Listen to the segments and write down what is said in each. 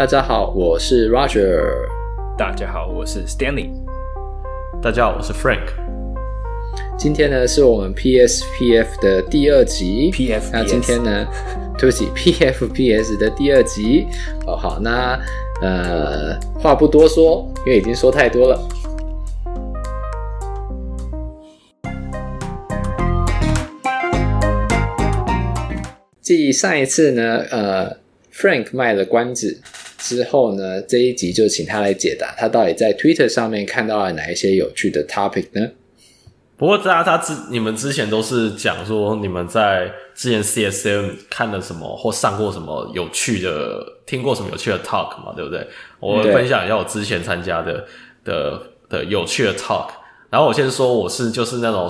大家好，我是 Roger。大家好，我是 Stanley。大家好，我是 Frank。今天呢，是我们 PSPF 的第二集。PFPS。那今天呢，对不起，PFPS 的第二集。哦，好，那呃，话不多说，因为已经说太多了。继上一次呢，呃，Frank 卖了关子之后呢，这一集就请他来解答，他到底在 Twitter 上面看到了哪一些有趣的 topic 呢？不过，大家他之你们之前都是讲说你们在之前 CSM 看了什么或上过什么有趣的，听过什么有趣的 talk 嘛，对不对？我分享一下我之前参加的的的有趣的 talk。然后我先说我是就是那种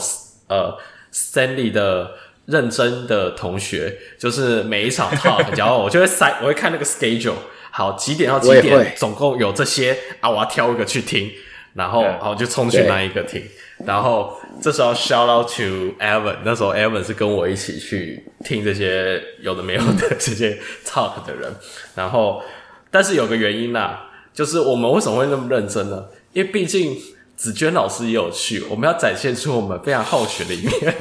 呃 Stanley 的。认真的同学，就是每一场 talk，然后我就会塞，我会看那个 schedule，好几点到几点，总共有这些？啊，我要挑一个去听，然后然后就冲去那一个听，然后这时候 shout out to Evan，那时候 Evan 是跟我一起去听这些有的没有的这些 talk 的人，然后但是有个原因啦，就是我们为什么会那么认真呢？因为毕竟子娟老师也有去，我们要展现出我们非常好学的一面。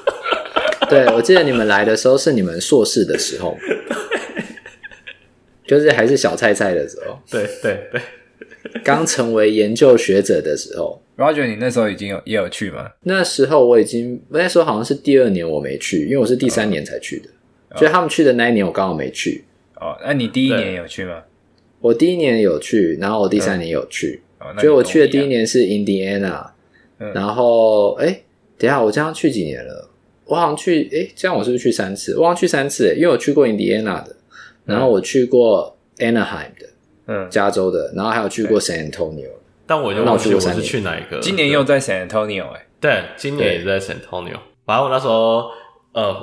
对，我记得你们来的时候是你们硕士的时候，就是还是小菜菜的时候，对对对，刚成为研究学者的时候。Roger，你那时候已经有也有去吗？那时候我已经那时候好像是第二年我没去，因为我是第三年才去的，oh. 所以他们去的那一年我刚好没去。哦，oh, 那你第一年有去吗？我第一年有去，然后我第三年有去，oh. Oh, 所以我去的第一年是 Indiana，、嗯、然后哎，等一下我这样去几年了？我好像去，诶，这样我是不是去三次？我好像去三次，诶，因为我去过印第安纳的，然后我去过 Anaheim 的，嗯，加州的，然后还有去过 San Antonio。但我就忘记我是去哪一个。今年又在 San Antonio，诶，对，今年也在 San Antonio。反正我那时候，呃，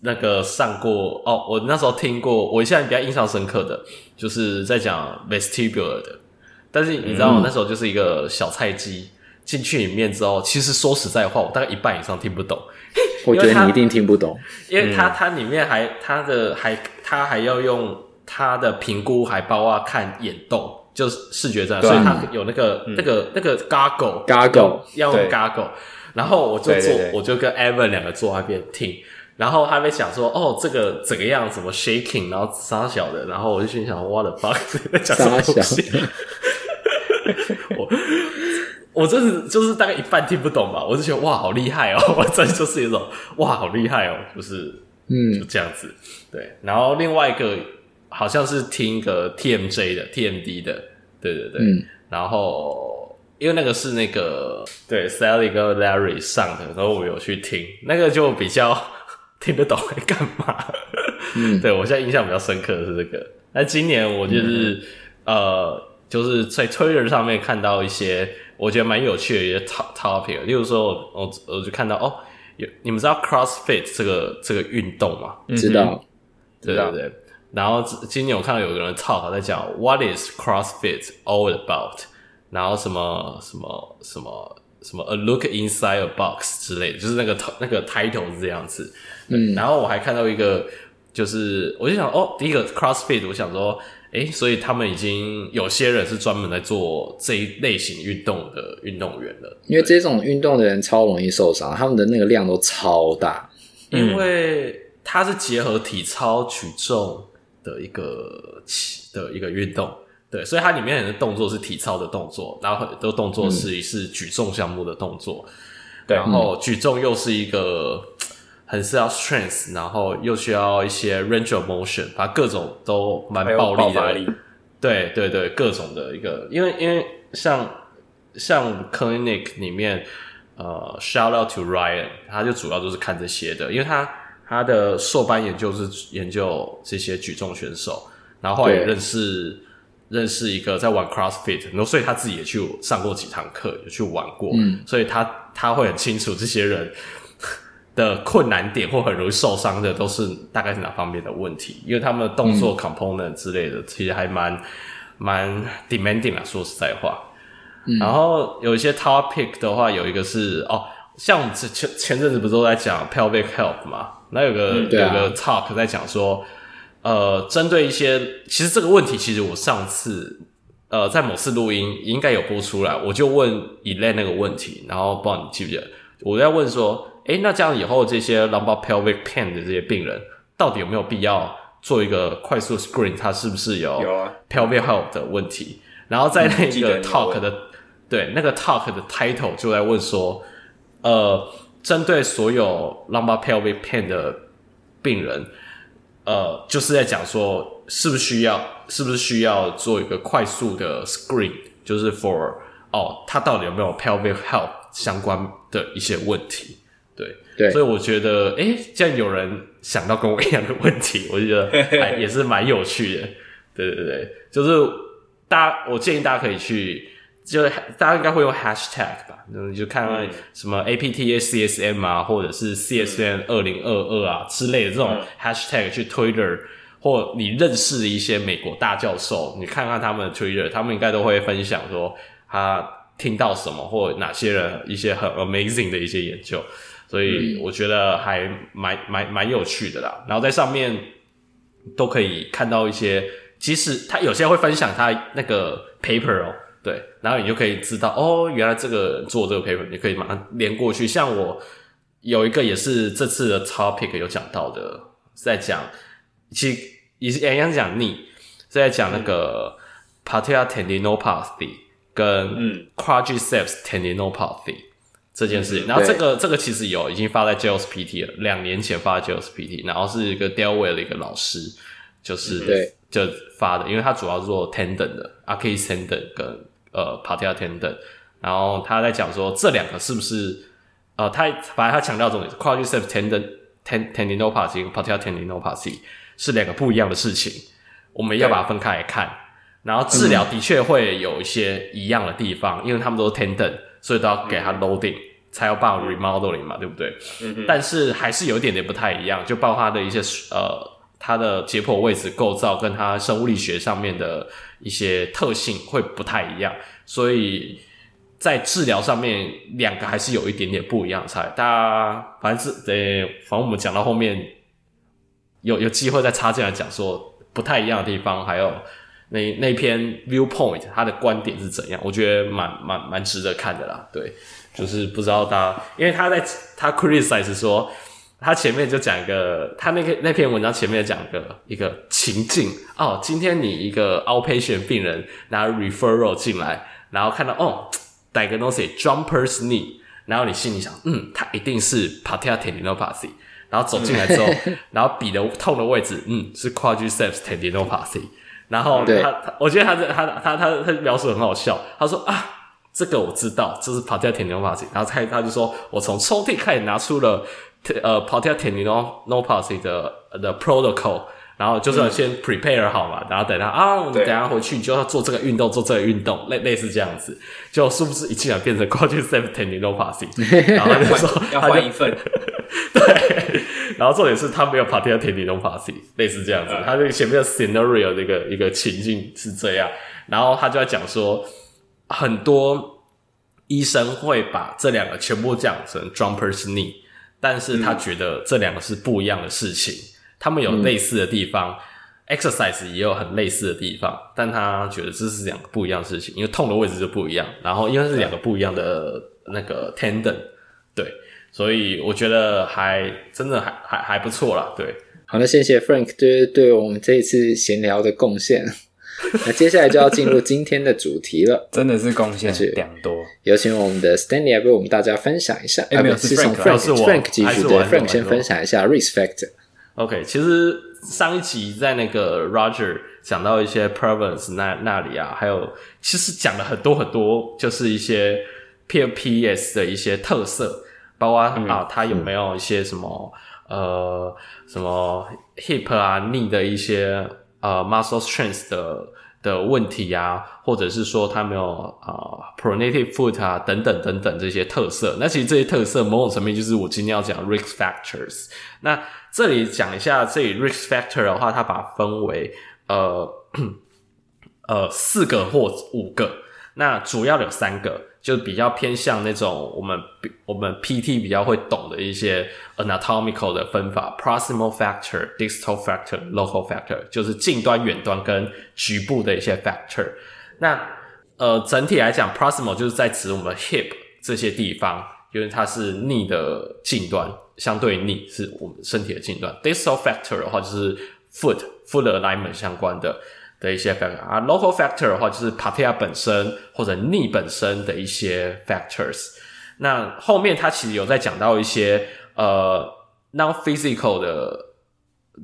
那个上过，哦，我那时候听过，我现在比较印象深刻的，就是在讲 vestibular 的。但是你知道，我那时候就是一个小菜鸡，进去里面之后，其实说实在话，我大概一半以上听不懂。我觉得你一定听不懂，因为他它里面还它的还它还要用它的评估，还包括看眼动，就是视觉战，所以它有那个那个那个 goggle goggle 要用 goggle，然后我就坐，我就跟 Evan 两个坐那边听，然后他们想说哦这个怎个样，什么 shaking，然后沙小的，然后我就心想 what the fuck 在讲什么东西，我。我真是就是大概一半听不懂吧，我就觉得哇好厉害哦，我真就是一种哇好厉害哦，就是嗯。就这样子。对，然后另外一个好像是听一个 TMJ 的 TMD 的，对对对，嗯、然后因为那个是那个对 Sally 跟 Larry 上的，然后我有去听，那个就比较 听得懂在干嘛，嗯，对我现在印象比较深刻的是这个，那今年我就是、嗯、呃就是在 Twitter 上面看到一些。我觉得蛮有趣的一些 topic，例如说我，我我就看到哦，有你们知道 CrossFit 这个这个运动吗？知道，对对对。然后今年我看到有个人 talk 在讲 What is CrossFit all about？然后什么什么什么什么 A look inside a box 之类的，就是那个那个 title 是这样子。嗯，然后我还看到一个，就是我就想哦，第一个 CrossFit，我想说。诶，所以他们已经有些人是专门在做这一类型运动的运动员了。因为这种运动的人超容易受伤，他们的那个量都超大。因为它是结合体操、举重的一个的一个运动，对，所以它里面很多动作是体操的动作，然后很多动作是是举重项目的动作，对，然后举重又是一个。很需要 strength，然后又需要一些 range of motion，把各种都蛮暴力的，力。对对对，各种的一个，因为因为像像 clinic 里面，呃，shout out to Ryan，他就主要就是看这些的，因为他他的硕班研究是研究这些举重选手，然后后来也认识对认识一个在玩 CrossFit，然后所以他自己也去上过几堂课，也去玩过，嗯，所以他他会很清楚这些人。的困难点或很容易受伤的都是大概是哪方面的问题？因为他们的动作 component 之类的，嗯、其实还蛮蛮 demanding 啊，说实在话。嗯、然后有一些 topic 的话，有一个是哦，像我们前前阵子不是都在讲 pelvic health 嘛？那有个、嗯啊、有个 talk 在讲说，呃，针对一些，其实这个问题，其实我上次呃在某次录音应该有播出来，我就问 Elaine 那个问题，然后不知道你记不记得，我在问说，诶，那这样以后这些 lumbar pelvic pain 的这些病人，到底有没有必要做一个快速 screen？他是不是有 pelvic health 的问题？然后在那个 talk 的对那个 talk 的 title 就在问说，呃，针对所有 lumbar pelvic pain 的病人，呃，就是在讲说是不是需要是不是需要做一个快速的 screen，就是 for 哦，他到底有没有 pelvic health 相关的一些问题？对。对，所以我觉得，诶，既然有人想到跟我一样的问题，我就觉得还也是蛮有趣的。对对对，就是。大家，我建议大家可以去，就是大家应该会用 hashtag 吧，那你就看看什么 APTA CSM 啊，或者是 csn 二零二二啊之类的这种 hashtag 去 Twitter，或你认识的一些美国大教授，你看看他们的 Twitter，他们应该都会分享说他听到什么，或哪些人一些很 amazing 的一些研究，所以我觉得还蛮蛮蛮有趣的啦。然后在上面都可以看到一些。其实他有些会分享他那个 paper 哦，对，然后你就可以知道哦，原来这个人做这个 paper，你可以马上连过去。像我有一个也是这次的 topic 有讲到的，是在讲，其实也是一样讲是在讲那个 patellar tendinopathy 跟 quadriceps tendinopathy 这件事情。然后这个这个其实有已经发在 JLSPT 了，两年前发在 JLSPT，然后是一个 Delaware 的一个老师，就是对。就发的，因为他主要是做 tendon 的，Achilles tendon 跟呃 patellar tendon，然后他在讲说这两个是不是呃，他反正他强调重点是 quadriceps tendon tendinopathy 跟 patellar tendinopathy 是两个不一样的事情，我们要把它分开来看，然后治疗的确会有一些一样的地方，嗯、因为他们都是 tendon，所以都要给它 loading、嗯、才要办 remodeling 嘛，对不对？嗯，但是还是有一点点不太一样，就包括它的一些呃。它的解剖位置构造跟它生物力学上面的一些特性会不太一样，所以在治疗上面两个还是有一点点不一样的差。大家反正是呃，反正我们讲到后面有有机会再插进来讲说不太一样的地方，还有那那篇 viewpoint 他的观点是怎样，我觉得蛮蛮蛮值得看的啦。对，就是不知道大家，因为他在他 criticize 说。他前面就讲一个，他那个那篇文章前面讲一个一个情境哦，今天你一个 outpatient 病人拿 referral 进来，然后看到哦，diagnosis jumper's knee，然后你心里想，嗯，他一定是 patellar tendinopathy，然后走进来之后，然后比的痛的位置，嗯，是 quadriceps tendinopathy，然后他，他我觉得他这他他他他描述很好笑，他说啊，这个我知道，这是 patellar tendinopathy，然后他他就说我从抽屉开始拿出了。呃，patellar tendinopathy 的的 protocol，然后就是要先 prepare 好嘛，嗯、然后等他啊，我们等下回去就要做这个运动，做这个运动，类类似这样子，就是不是一进来变成 quadriceps tendinopathy，然后他就说要换一份，对，然后重点是他没有 patellar tendinopathy，类似这样子，嗯、他这个前面的 scenario 这个一个情境是这样，然后他就在讲说，很多医生会把这两个全部讲成 jumper's knee。但是他觉得这两个是不一样的事情，嗯、他们有类似的地方，嗯，exercise 也有很类似的地方，但他觉得这是两个不一样的事情，因为痛的位置就不一样，然后因为是两个不一样的那个 tendon，对，所以我觉得还真的还还还不错啦，对。好，那谢谢 Frank 对对我们这一次闲聊的贡献。那接下来就要进入今天的主题了，真的是贡献良多。有请我们的 Stanley 来为我们大家分享一下。哎，没有，是从 Frank，Frank 继续对，Frank 先分享一下 Risk Factor。OK，其实上一集在那个 Roger 讲到一些 prevalence 那那里啊，还有其实讲了很多很多，就是一些 PLPS 的一些特色，包括啊，它有没有一些什么呃什么 hip 啊 knee 的一些。呃，muscle strength 的的问题啊，或者是说它没有呃 pronated foot 啊，等等等等这些特色。那其实这些特色某种层面就是我今天要讲 risk factors。那这里讲一下这里 risk factor 的话，它把它分为呃 呃四个或五个。那主要有三个，就比较偏向那种我们我们 PT 比较会懂的一些 anatomical 的分法，proximal factor、distal factor、local factor，就是近端、远端跟局部的一些 factor。那呃，整体来讲，proximal 就是在指我们 hip 这些地方，因为它是 knee 的近端，相对 knee 是我们身体的近端。distal factor 的话，就是 foot foot alignment 相关的。的一些 factor 啊，local factor 的话就是 p a t i a 本身或者 knee 本身的一些 factors。那后面他其实有在讲到一些呃 non-physical 的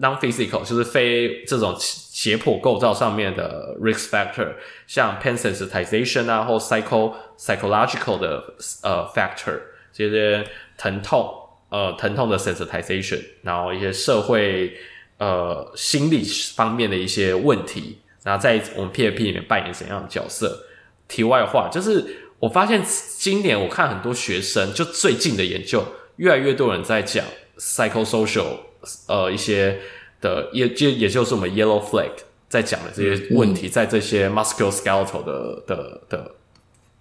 non-physical，就是非这种解剖构造上面的 risk factor，像 pain sensitization 啊，或 psycho psychological 的呃 factor，这些疼痛呃疼痛的 sensitization，然后一些社会呃心理方面的一些问题。然后在我们 PFP 里面扮演怎样的角色？题外话，就是我发现今年我看很多学生，就最近的研究，越来越多人在讲 psychosocial，呃，一些的也就也就是我们 yellow flag 在讲的这些问题，嗯、在这些 musculoskeletal 的的的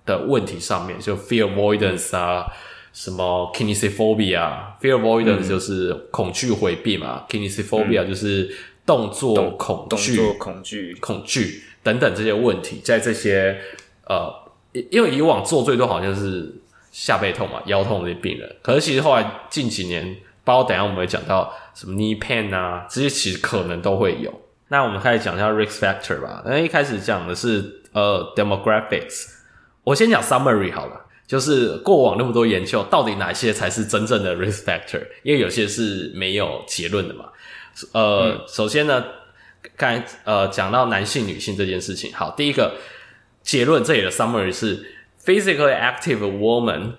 的问题上面，就 fear avoidance 啊，什么 kinesiophobia，fear avoidance 就是恐惧回避嘛、嗯、kinesiophobia 就是。动作恐惧、动作恐惧、恐惧等等这些问题，在这些呃，因为以往做最多好像是下背痛嘛、腰痛这些病人，可是其实后来近几年，包括等一下我们会讲到什么 knee pain 啊，这些其实可能都会有。那我们开始讲一下 risk factor 吧。那一开始讲的是呃 demographics，我先讲 summary 好了，就是过往那么多研究，到底哪些才是真正的 risk factor？因为有些是没有结论的嘛。呃，嗯、首先呢，刚才呃讲到男性、女性这件事情，好，第一个结论这里的 summary 是 physically active woman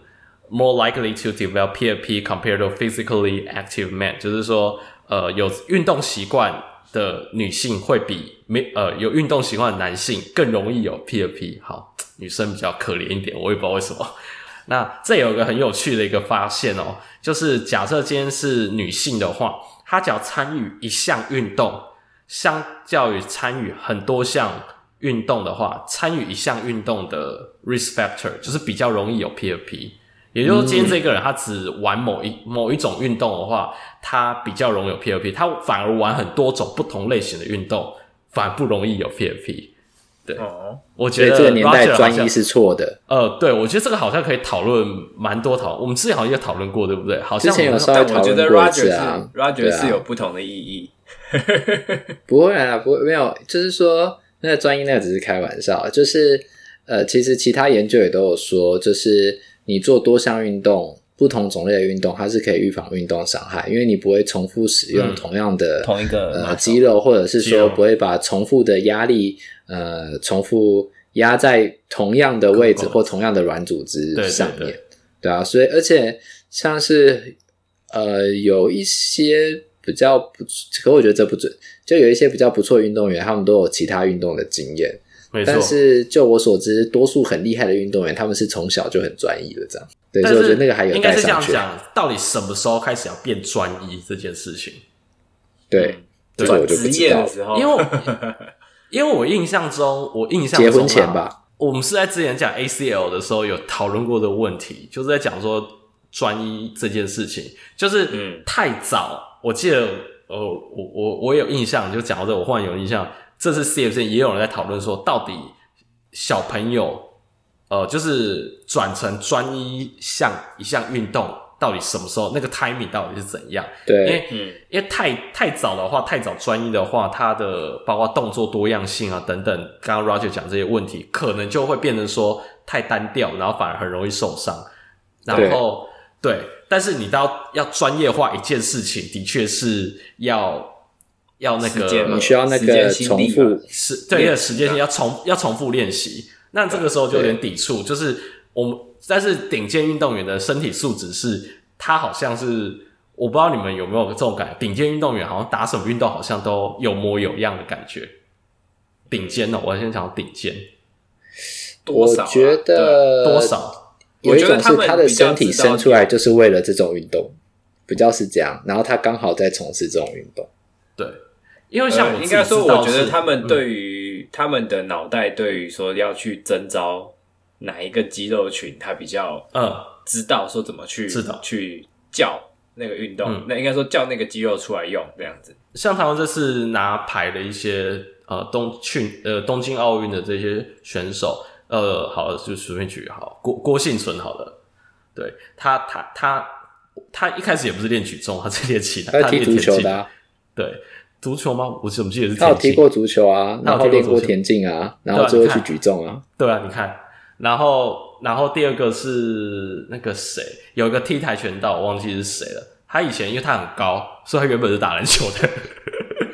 more likely to develop PFP compared to physically active man，就是说，呃，有运动习惯的女性会比没呃有运动习惯的男性更容易有 PFP。好，女生比较可怜一点，我也不知道为什么。那这有一个很有趣的一个发现哦，就是假设今天是女性的话。他只要参与一项运动，相较于参与很多项运动的话，参与一项运动的 risk factor 就是比较容易有 PFP。也就是，今天这个人他只玩某一某一种运动的话，他比较容易有 PFP。他反而玩很多种不同类型的运动，反而不容易有 PFP。对，哦，我觉得这个年代专一是错的。呃，对，我觉得这个好像可以讨论蛮多讨，我们之前好像也讨论过，对不对？好像之前有稍微讨论过一次啊。Roger 是有不同的意义。不会啊，不会，没有，就是说那个专一那个只是开玩笑，就是呃，其实其他研究也都有说，就是你做多项运动。不同种类的运动，它是可以预防运动伤害，因为你不会重复使用同样的、嗯、同一个呃肌肉，或者是说不会把重复的压力呃重复压在同样的位置或同样的软组织上面，对，对，对，对啊，所以而且像是呃有一些比较不，可我觉得这不准，就有一些比较不错的运动员，他们都有其他运动的经验。但是就我所知，多数很厉害的运动员，他们是从小就很专一的，这样。对，所以我觉得那个还有。应该是这样讲，到底什么时候开始要变专一这件事情？对，这个我就不知道。因为 因为我印象中，我印象中结婚前吧，我们是在之前讲 ACL 的时候有讨论过的问题，就是在讲说专一这件事情，就是嗯太早。我记得呃，我我我有印象，就讲到这，我忽然有印象。这次 CFC 也有人在讨论说，到底小朋友，呃，就是转成专一项一项运动，到底什么时候？那个 timing 到底是怎样？对，因为，嗯，因为太太早的话，太早专一的话，它的包括动作多样性啊等等，刚刚 Roger 讲这些问题，可能就会变成说太单调，然后反而很容易受伤。然后，对，对，但是你到要专业化一件事情，的确是要。要那个，你需要那个重复，是对，因为时间性要重要重复练习，那这个时候就有点抵触。就是我们，但是顶尖运动员的身体素质是，他好像是，我不知道你们有没有这种感觉，顶尖运动员好像打什么运动好像都有模有样的感觉。顶尖的，我先讲顶尖，多少？我觉得多少？有一种是他的身体生出来就是为了这种运动，比较是这样，然后他刚好在从事这种运动，对。因为像我、呃、应该说，我觉得他们对于、嗯、他们的脑袋对于说要去征召哪一个肌肉群他比较嗯。知道说怎么去知道。去叫那个运动，嗯、那应该说叫那个肌肉出来用这样子。像他们这次拿牌的一些呃东去呃东京奥运的这些选手，呃，好就随便举好郭郭幸存好了，对他他他他一开始也不是练举重，他是练其他，他踢足球的、啊，对足球吗？我怎么记得是他有踢过足球啊，然后练过田径啊，然后最后去举重啊，对啊，你看，然后然后第二个是那个谁，有一个踢跆拳道，我忘记是谁了。他以前因为他很高，所以他原本是打篮球的，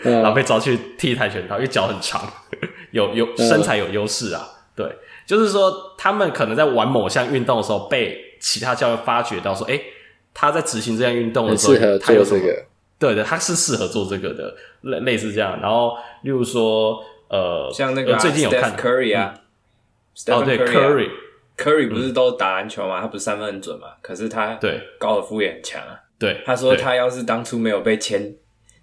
嗯、然后被招去踢跆拳道，因为脚很长，有有身材有优势啊。对，就是说他们可能在玩某项运动的时候，被其他教练发觉到说，哎、欸，他在执行这项运动的时候，适合做这个。对的，他是适合做这个的，类类似这样。然后，例如说，呃，像那个、啊、最近有看 Steph Curry 啊，嗯、哦对，Curry，Curry Curry 不是都打篮球吗？他不是三分很准嘛？可是他对高尔夫也很强啊。对，他说他要是当初没有被签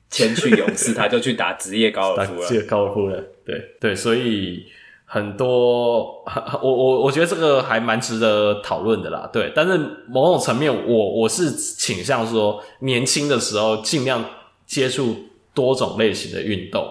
签去勇士，他就去打职业高尔夫了。职业高尔夫了，对对，所以很多，我我我觉得这个还蛮值得讨论的啦。对，但是某种层面，我我是倾向说，年轻的时候尽量接触多种类型的运动，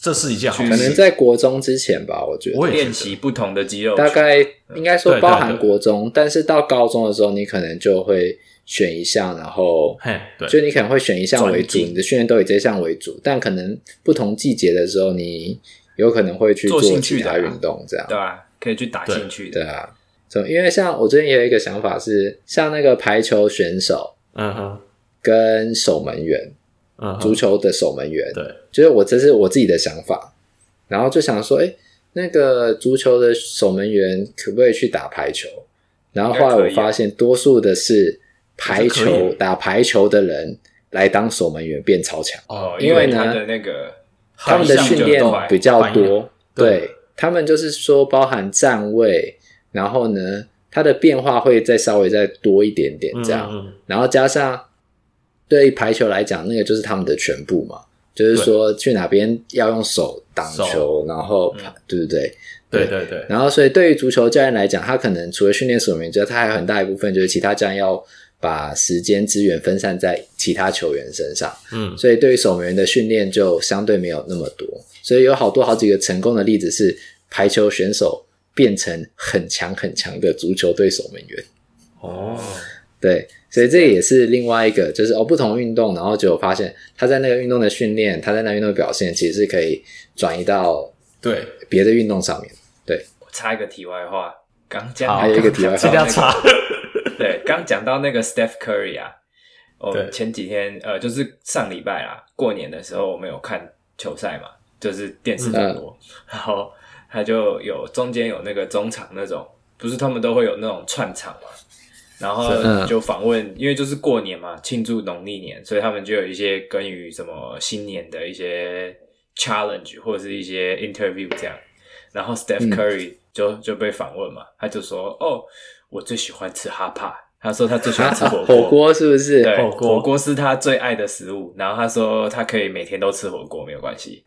这是一件好事。可能在国中之前吧，我觉得练习不同的肌肉，大概应该说包含国中，但是到高中的时候，你可能就会。选一项，然后，对，就你可能会选一项为主，你的训练都以这项为主，但可能不同季节的时候，你有可能会去做其他运动，这样对啊？可以去打兴趣的，对啊。因为像我最近也有一个想法是，像那个排球选手，嗯哼，跟守门员，嗯，足球的守门员，对，就是我这是我自己的想法，然后就想说，哎，那个足球的守门员可不可以去打排球？然后后来我发现，多数的是。排球打排球的人来当守门员变超强哦，因为呢，他的那个他们的训练比较多，对，他们就是说包含站位，然后呢，他的变化会再稍微再多一点点这样，然后加上对排球来讲，那个就是他们的全部嘛，就是说去哪边要用手挡球，然后对不对？对对对，然后所以对于足球教练来讲，他可能除了训练守门员之外，他还有很大一部分就是其他教练要。把时间资源分散在其他球员身上，嗯，所以对于守门员的训练就相对没有那么多，所以有好多好几个成功的例子是排球选手变成很强很强的足球队守门员。哦，对，所以这也是另外一个，就是哦，不同运动，然后就发现他在那个运动的训练，他在那个运动的表现，其实是可以转移到对。别的运动上面。对，我插一个题外话，刚讲还有一个题外话，要插。对，刚讲到那个 Steph Curry 啊，我、哦、前几天呃，就是上礼拜啦，过年的时候我们有看球赛嘛，就是电视转播，嗯、然后他就有中间有那个中场那种，不是他们都会有那种串场嘛，然后就访问，嗯、因为就是过年嘛，庆祝农历年，所以他们就有一些关于什么新年的一些 challenge 或者是一些 interview 这样，然后 Steph Curry 就、嗯、就被访问嘛，他就说哦。我最喜欢吃哈帕，他说他最喜欢吃火锅，火锅是不是？对，火锅是他最爱的食物。然后他说他可以每天都吃火锅，没有关系。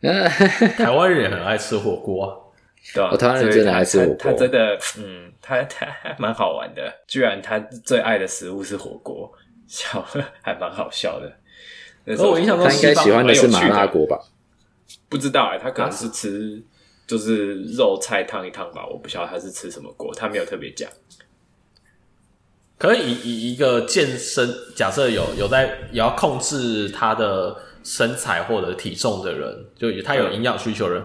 台湾人也很爱吃火锅，对吧？台湾人真的爱吃火锅，他真的，嗯，他他还蛮好玩的。居然他最爱的食物是火锅，笑还蛮好笑的。那时候我印象中他应该喜欢的是麻辣锅吧？不知道哎、欸，他可能是吃就是肉菜烫一烫吧，我不晓得他是吃什么锅，他没有特别讲。可以以以一个健身，假设有有在也要控制他的身材或者体重的人，就他有营养需求的人，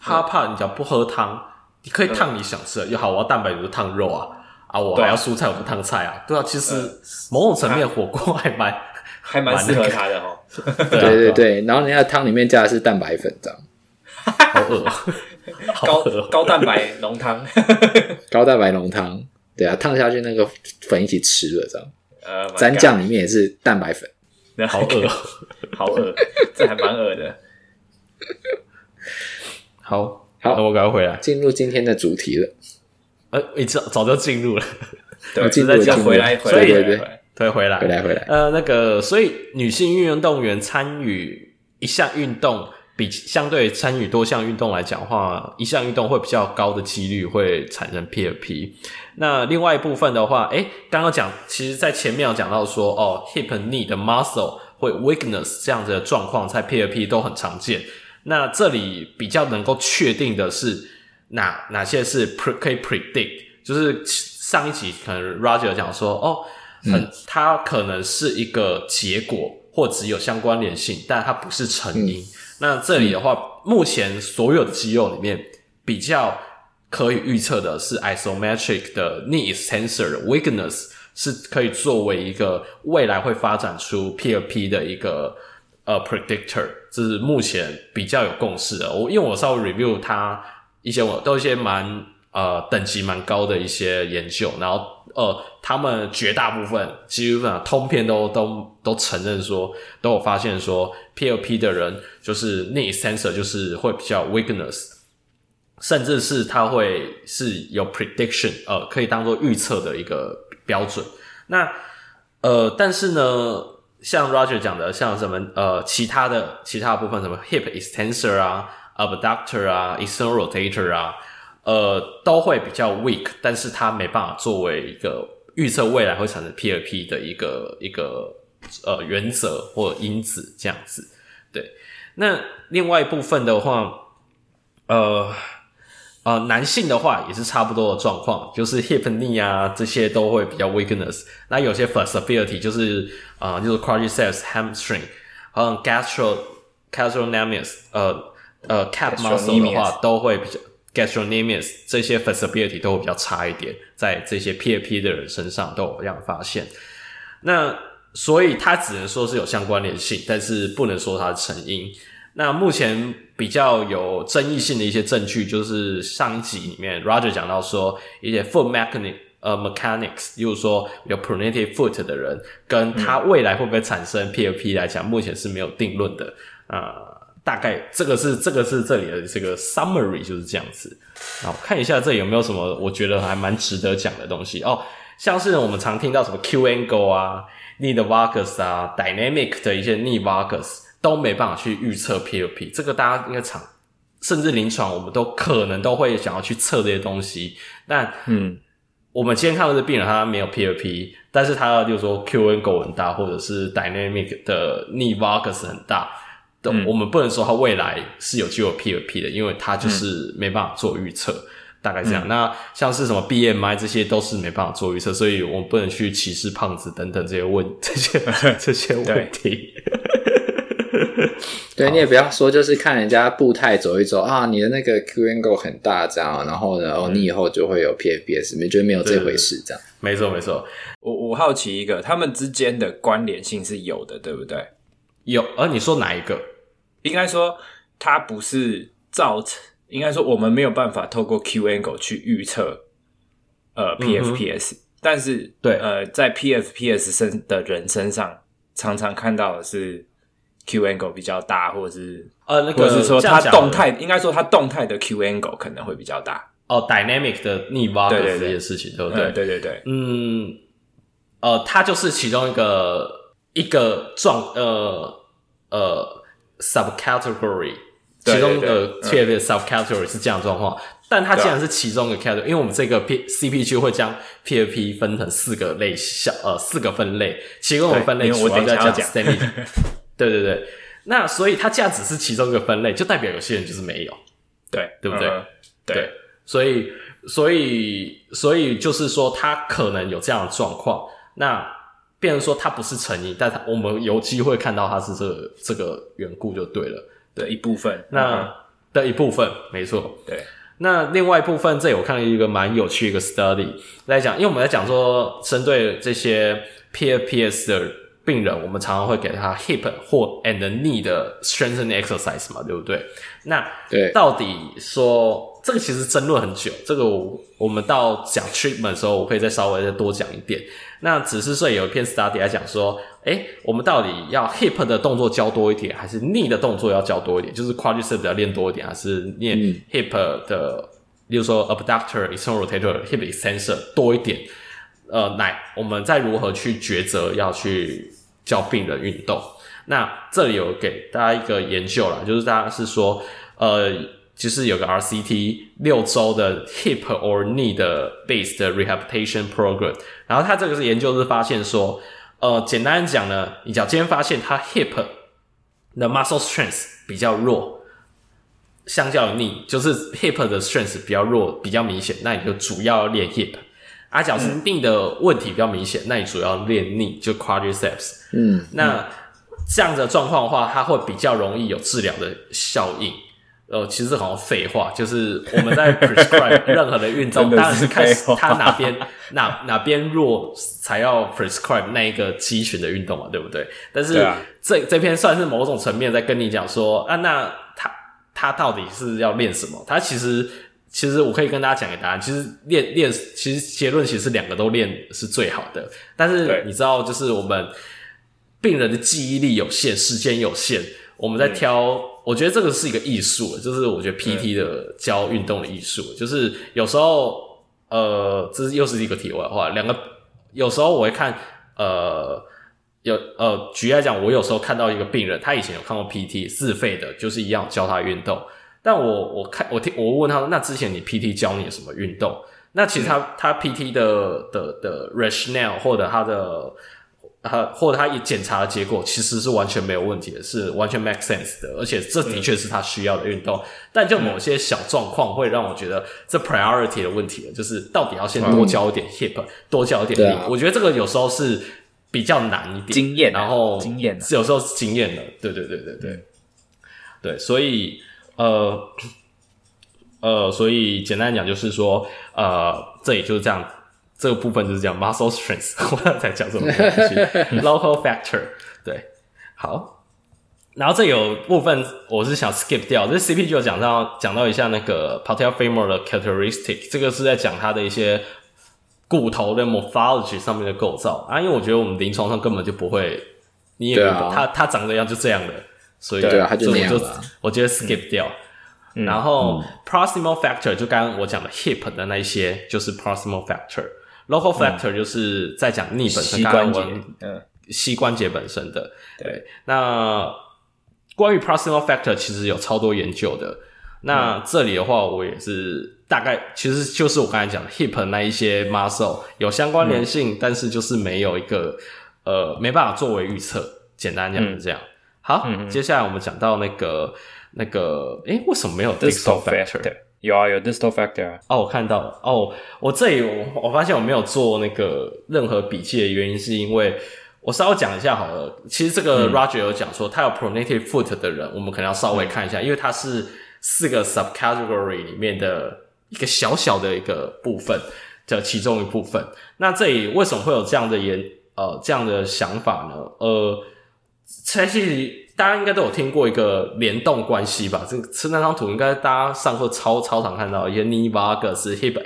他怕你讲不喝汤，你可以烫你想吃的，就好，我要蛋白质就烫肉啊，啊，我还要蔬菜我就烫菜啊，对啊，其实某种层面火锅还蛮还蛮适合他的哦，对对对，然后人家汤里面加的是蛋白粉，这样，好饿，高高蛋白浓汤，高蛋白浓汤。对啊，烫下去那个粉一起吃了，这样。呃，蘸酱里面也是蛋白粉，好饿，好饿，这还蛮饿的。好，好，那我赶快回来，进入今天的主题了。呃，你早早就进入了，对，进入再回来，所以对对，对，回来，回来，回来。呃，那个，所以女性运动员参与一项运动，比相对参与多项运动来讲的话，一项运动会比较高的几率会产生 PFP。那另外一部分的话，诶，刚刚讲，其实在前面有讲到说，哦，hip knee 的 muscle 会 weakness 这样子的状况，在 PFP 都很常见。那这里比较能够确定的是哪哪些是 pre 可以 predict，就是上一集可能 Roger 讲说，哦，很、嗯、它可能是一个结果或只有相关联性，但它不是成因。嗯、那这里的话，目前所有的肌肉里面比较可以预测的是 isometric 的 knee extensor weakness 是可以作为一个未来会发展出 P 二 P 的一个呃 predictor，这是目前比较有共识的。我因为我稍微 review 它一些我都一些蛮呃等级蛮高的一些研究，然后呃他们绝大部分基本上通篇都都都承认说都有发现说 PFP 的人就是 knee extensor 就是会比较 weakness。甚至是它会是有 prediction，呃，可以当做预测的一个标准。那呃，但是呢，像 Roger 讲的，像什么呃，其他的其他部分，什么 hip extensor 啊，abductor 啊，external rotator 啊，呃，都会比较 weak，但是它没办法作为一个预测未来会产生 P 二 P 的一个一个呃原则或因子这样子。对，那另外一部分的话，呃。呃，男性的话也是差不多的状况，就是 hip knee 啊这些都会比较 weakness。那有些 flexibility 就是啊、呃，就是 quadriceps hamstring，嗯，gastro gastrocnemius 呃呃 calf muscle 的话都会比较 gastrocnemius 这些 flexibility 都会比较差一点，在这些 PAP 的人身上都有这样发现。那所以它只能说是有相关联性，但是不能说它的成因。那目前比较有争议性的一些证据，就是上一集里面 Roger 讲到说，一些 foot mechanic 呃 mechanics，就是说有 pronated foot 的人，跟他未来会不会产生 PFP 来讲，目前是没有定论的。呃，大概这个是这个是这里的这个 summary 就是这样子。然后看一下这有没有什么我觉得还蛮值得讲的东西哦，像是我们常听到什么 Q angle 啊，knee valgus 啊，dynamic 的一些 knee valgus。都没办法去预测 PFP，这个大家应该常，甚至临床我们都可能都会想要去测这些东西。但嗯，我们今天看到的病人他没有 PFP，但是他就说 QNGO 很大，或者是 dynamic 的 knee valgus 很大，嗯，我们不能说他未来是有机会 PFP 的，因为他就是没办法做预测。嗯、大概这样。嗯、那像是什么 BMI 这些都是没办法做预测，所以我们不能去歧视胖子等等这些问 这些 这些问题。对，你也不要说，就是看人家步态走一走啊，你的那个 Q angle 很大这样，然后呢，哦，你以后就会有 PFPS，你觉得没有这回事这样？没错没错，我我好奇一个，他们之间的关联性是有的，对不对？有，而、啊、你说哪一个？应该说它不是造成，应该说我们没有办法透过 Q angle 去预测呃 PFPS，、嗯、但是对呃在 PFPS 身的人身上，常常看到的是。Q angle 比较大，或者是呃，那个或者是说它动态，应该说它动态的 Q angle 可能会比较大。哦，dynamic 的 knee valgus 这些事情，对不对？对对对，嗯，呃，它就是其中一个一个状呃呃 subcategory，其中的 PFP subcategory 是这样状况。但它既然是其中一个 category，因为我们这个 P CPG 会将 PFP 分成四个类小呃四个分类，其中的分类主要在讲。对对对，那所以它既然只是其中一个分类，就代表有些人就是没有，对对不对，对，所以所以所以就是说，它可能有这样的状况，那变成说他不是成因，但他我们有机会看到他是这个这个缘故就对了，对一部分，那、嗯、的一部分没错，对。那另外一部分，这里我看了一个蛮有趣的一个 study 来讲，因为我们在讲说针对这些 PFPS 的。病人，我们常常会给他 hip 或 and knee 的 strengthening exercise 嘛，对不对？那对，到底说这个其实争论很久。这个我，我们到讲 treatment 的时候，我可以再稍微再多讲一点。那只是说有一篇 study 来讲说，诶，我们到底要 hip 的动作教多一点，还是 knee 的动作要教多一点？就是 quadriceps 要练多一点，还是练 hip 的，嗯、例如说 abductor、external rotator、hip extensor 多一点？呃，来，我们再如何去抉择要去教病人运动？那这里有给大家一个研究啦，就是大家是说，呃，就是有个 RCT 六周的 hip or knee 的 based rehabilitation program，然后他这个是研究是发现说，呃，简单讲呢，你只要今天发现他 hip 的 muscle strength 比较弱，相较于 knee，就是 hip 的 strength 比较弱，比较明显，那你就主要练 hip。阿脚是病的问题比较明显，嗯，那你主要练 knee 就 quadriceps。嗯，那这样的状况的话，它会比较容易有治疗的效应。呃，其实好像废话，就是我们在 prescribe 任何的运动，当然是看他哪边哪哪边弱才要 prescribe 那一个肌群的运动嘛，对不对？但是这这篇算是某种层面在跟你讲说啊，那他他到底是要练什么？他其实。其实我可以跟大家讲个答案，其实练练，其实结论其实两个都练是最好的。但是你知道，就是我们病人的记忆力有限，时间有限，我们在挑。我觉得这个是一个艺术，就是我觉得 PT 的教运动的艺术，就是有时候，呃，这是又是一个题外话。两个有时候我会看，呃，有呃，举例来讲，我有时候看到一个病人，他以前有看过 PT 自费的，就是一样教他运动。但我我看我听我问他说，那之前你 PT 教你什么运动？那其实他、嗯、他 PT 的的的 rationale 或者他的他或者他一检查的结果其实是完全没有问题的，是完全 make sense 的，而且这的确是他需要的运动。嗯、但就某些小状况会让我觉得这 priority 的问题了，就是到底要先多教一点 hip，、嗯、多教一点啊。我觉得这个有时候是比较难一点，经验、啊，然后经验、啊、是有时候是经验的，对对对对对、嗯、对，所以。呃，呃，所以简单讲就是说，呃，这也就是这样，这个部分就是讲 muscle strength，我刚才讲这种东西，local factor，对，好，然后这有部分我是想 skip 掉，这 CP 就有讲到讲到一下那个 patellofemoral 的 characteristic，这个是在讲它的一些骨头的 morphology 上面的构造啊，因为我觉得我们临床上根本就不会，你也不懂，它它长这样就这样的。所以，对啊，他就那样了。我觉得 skip 掉，嗯、然后、嗯、proximal factor 就刚刚我讲的 hip 的那一些，就是 proximal factor。Local factor 就是在讲 knee 本身，膝关节，嗯，膝关节本身的。对，那关于 proximal factor 其实有超多研究的。那这里的话，我也是大概，其实就是我刚才讲的 hip 那一些 muscle 有相关联性、嗯，但是就是没有一个呃，没办法作为预测。简单讲是这样。嗯好、嗯，接下来我们讲到那个那个，诶、欸，为什么没有 distal factor？有啊，有 distal factor 啊。哦，我看到了。哦，我这里我我发现我没有做那个任何笔记的原因，是因为我稍微讲一下好了。其实这个 Roger 有讲说，他有 pronated foot 的人，我们可能要稍微看一下，嗯、因为它是四个 subcategory 里面的一个小小的一个部分的其中一部分。那这里为什么会有这样的研呃这样的想法呢？呃。其实大家应该都有听过一个联动关系吧？这是那张图，应该大家上课超超常看到一些 knee valgus hip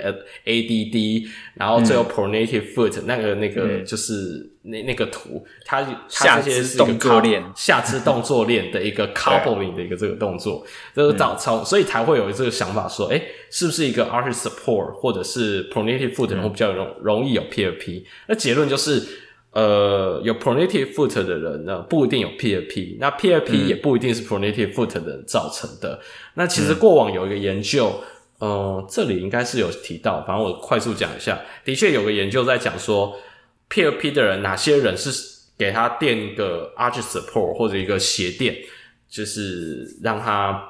ADD，然后最后 pronated foot、嗯、那个那个就是那那个图，它它这些是动作链，下肢动作链的一个 coupling 的一个这个动作，就是早超，所以才会有这个想法说，哎、欸，是不是一个 arch support 或者是 pronated foot 然后比较容容易有 PFP？那结论就是。呃，有 pronative foot 的人呢，不一定有 PFP，那 PFP 也不一定是 pronated foot 的人造成的。嗯。那其实过往有一个研究，嗯、呃，这里应该是有提到，反正我快速讲一下。的确有个研究在讲说，PFP 的人哪些人是给他垫一个 arch support 或者一个鞋垫，就是让他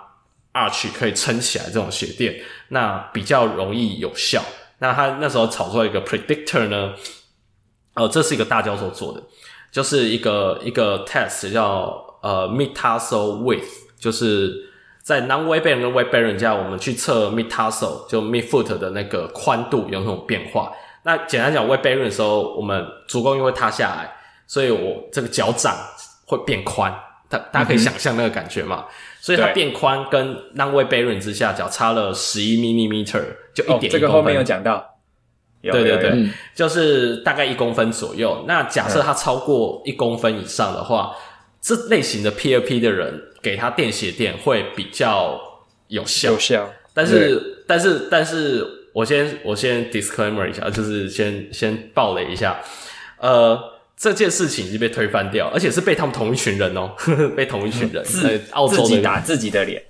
arch 可以撑起来这种鞋垫，那比较容易有效。那他那时候炒出来一个 predictor 呢？呃，这是一个大教授做的，就是一个一个 test 叫呃 metatarsal width，就是在 non-weight bearing 跟 weight bearing 下，我们去测 metatarsal 就 midfoot 的那个宽度有那种变化。那简单讲，weight bearing 的时候，我们足弓因为塌下来，所以我这个脚掌会变宽，大大家可以想象那个感觉嘛。嗯、所以它变宽跟 non-weight bearing 之下，脚差了十一 millimeter，就一点这个后面有讲到。有对对对、嗯，就是大概一公分左右。那假设它超过一公分以上的话，嗯、这类型的 PFP 的人给他垫鞋垫会比较有效。有效。但是，但是，但是我先我先 disclaimer 一下，就是先先爆雷一下。呃，这件事情已经被推翻掉，而且是被他们同一群人哦，被同一群人 在澳洲的自己打自己的脸。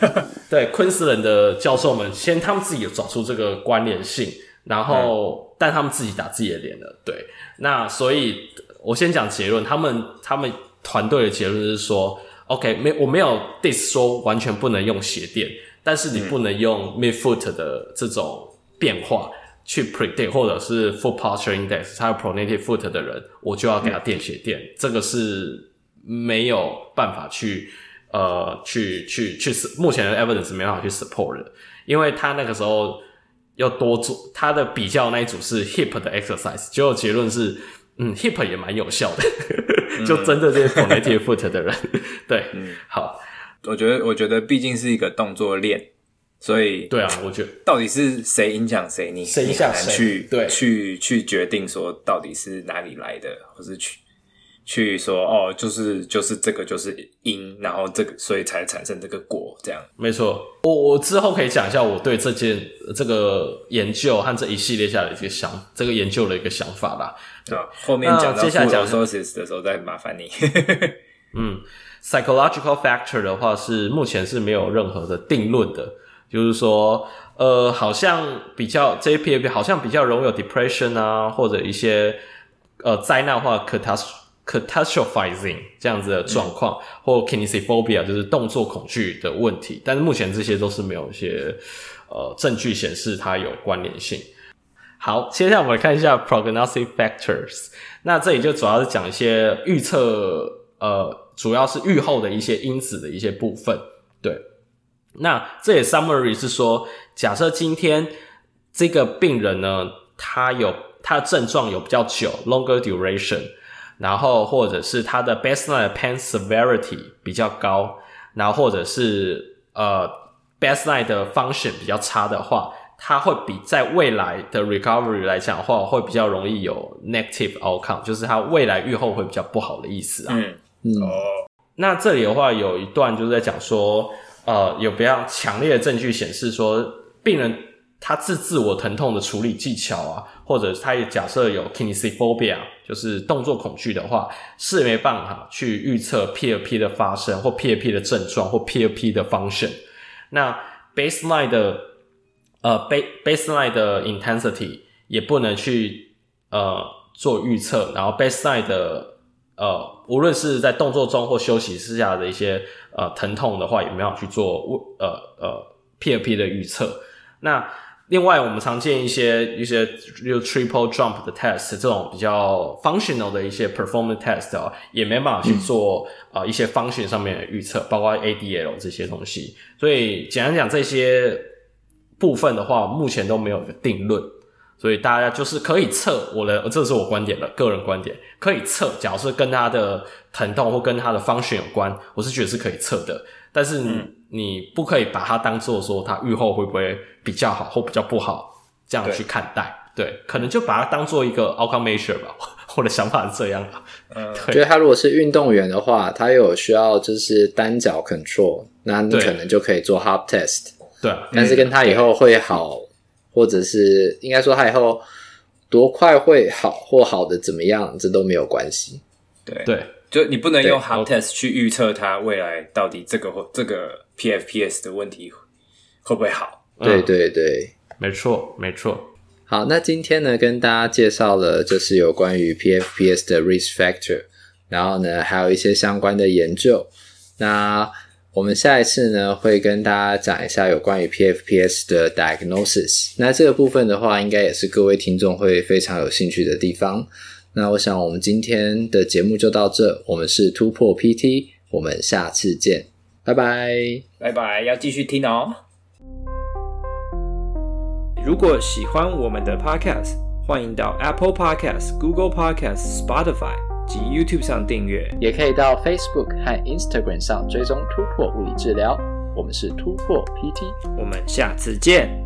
对，昆士兰的教授们先他们自己有找出这个关联性，然后、嗯、但他们自己打自己的脸了。对，那所以我先讲结论，他们他们团队的结论是说，OK，没我没有 diss 说完全不能用鞋垫，但是你不能用 midfoot 的这种变化。去 predict 或者是 foot posture index，他有 pronated foot 的人，我就要给他垫鞋垫，嗯、这个是没有办法去呃去去去目前的 evidence 没办法去 support 的，因为他那个时候要多做他的比较那一组是 hip 的 exercise，结果结论是嗯 hip 也蛮有效的，嗯、就针对这些 pronated foot 的人，对，嗯、好，我觉得我觉得毕竟是一个动作链。所以，对啊，我觉得。到底是谁影响谁，你谁影响谁，去对。去去决定说到底是哪里来的，或是去去说哦，就是就是这个就是因，然后这个所以才产生这个果，这样没错。我我之后可以讲一下我对这件这个研究和这一系列下的一个想这个研究的一个想法啦。对，后面讲接下来讲 sources 的时候再麻烦你。嗯，psychological factor 的话是目前是没有任何的定论的。就是说，呃，好像比较这些 PFP 好像比较容易有 depression 啊，或者一些呃灾难化 catastrophizing 这样子的状况，嗯、或 kinesiophobia 就是动作恐惧的问题。但是目前这些都是没有一些呃证据显示它有关联性。好，接下来我们来看一下 prognostic factors。那这里就主要是讲一些预测，呃，主要是预后的一些因子的一些部分，对。那这也 summary 是说，假设今天这个病人呢，他有他的症状有比较久 longer duration，然后或者是它的 baseline pain severity 比较高，然后或者是呃 baseline 的 function 比较差的话，它会比在未来的 recovery 来讲的话，会比较容易有 negative outcome，就是它未来愈后会比较不好的意思啊。嗯嗯。哦。那这里的话有一段就是在讲说。呃，有比较强烈的证据显示说，病人他自自我疼痛的处理技巧啊，或者他也假设有 kinesiophobia，就是动作恐惧的话，是没办法去预测 PFP 的发生或 PFP 的症状或 PFP 的 function。那 baseline 的呃 baseline 的 intensity 也不能去呃做预测，然后 baseline 的呃。无论是在动作中或休息之下的一些呃疼痛的话，也没有去做呃呃 PFP 的预测。那另外，我们常见一些一些就 triple jump 的 test 这种比较 functional 的一些 performance test 啊，也没办法去做啊、嗯呃、一些 function 上面的预测，包括 ADL 这些东西。所以简单讲，这些部分的话，目前都没有一个定论。所以大家就是可以测我的，这是我观点的个人观点，可以测。假如是跟他的疼痛或跟他的 function 有关，我是觉得是可以测的。但是你，不可以把它当做说他愈后会不会比较好或比较不好这样去看待。对，对，可能就把它当做一个 outcome measure 吧。我的想法是这样的。嗯，我觉得他如果是运动员的话，他有需要就是单脚 control，那你可能就可以做 hop test。对，但是跟他以后会好。或者是应该说他以后多快会好或好的怎么样，这都没有关系。对对，就你不能用 hop test 去预测它未来到底这个或这个 PFPS 的问题会不会好。对对对，没错没错。好，那今天呢，跟大家介绍了就是有关于 PFPS 的 risk factor，然后呢还有一些相关的研究。那我们下一次呢，会跟大家讲一下有关于 PFPS 的 diagnosis。那这个部分的话，应该也是各位听众会非常有兴趣的地方。那我想我们今天的节目就到这。我们是突破 PT，我们下次见，拜拜，拜拜，要继续听哦。如果喜欢我们的 podcast，欢迎到 Apple Podcast、Google Podcast、Spotify。及 YouTube 上订阅，也可以到 Facebook 和 Instagram 上追踪突破物理治疗。我们是突破 PT，我们下次见。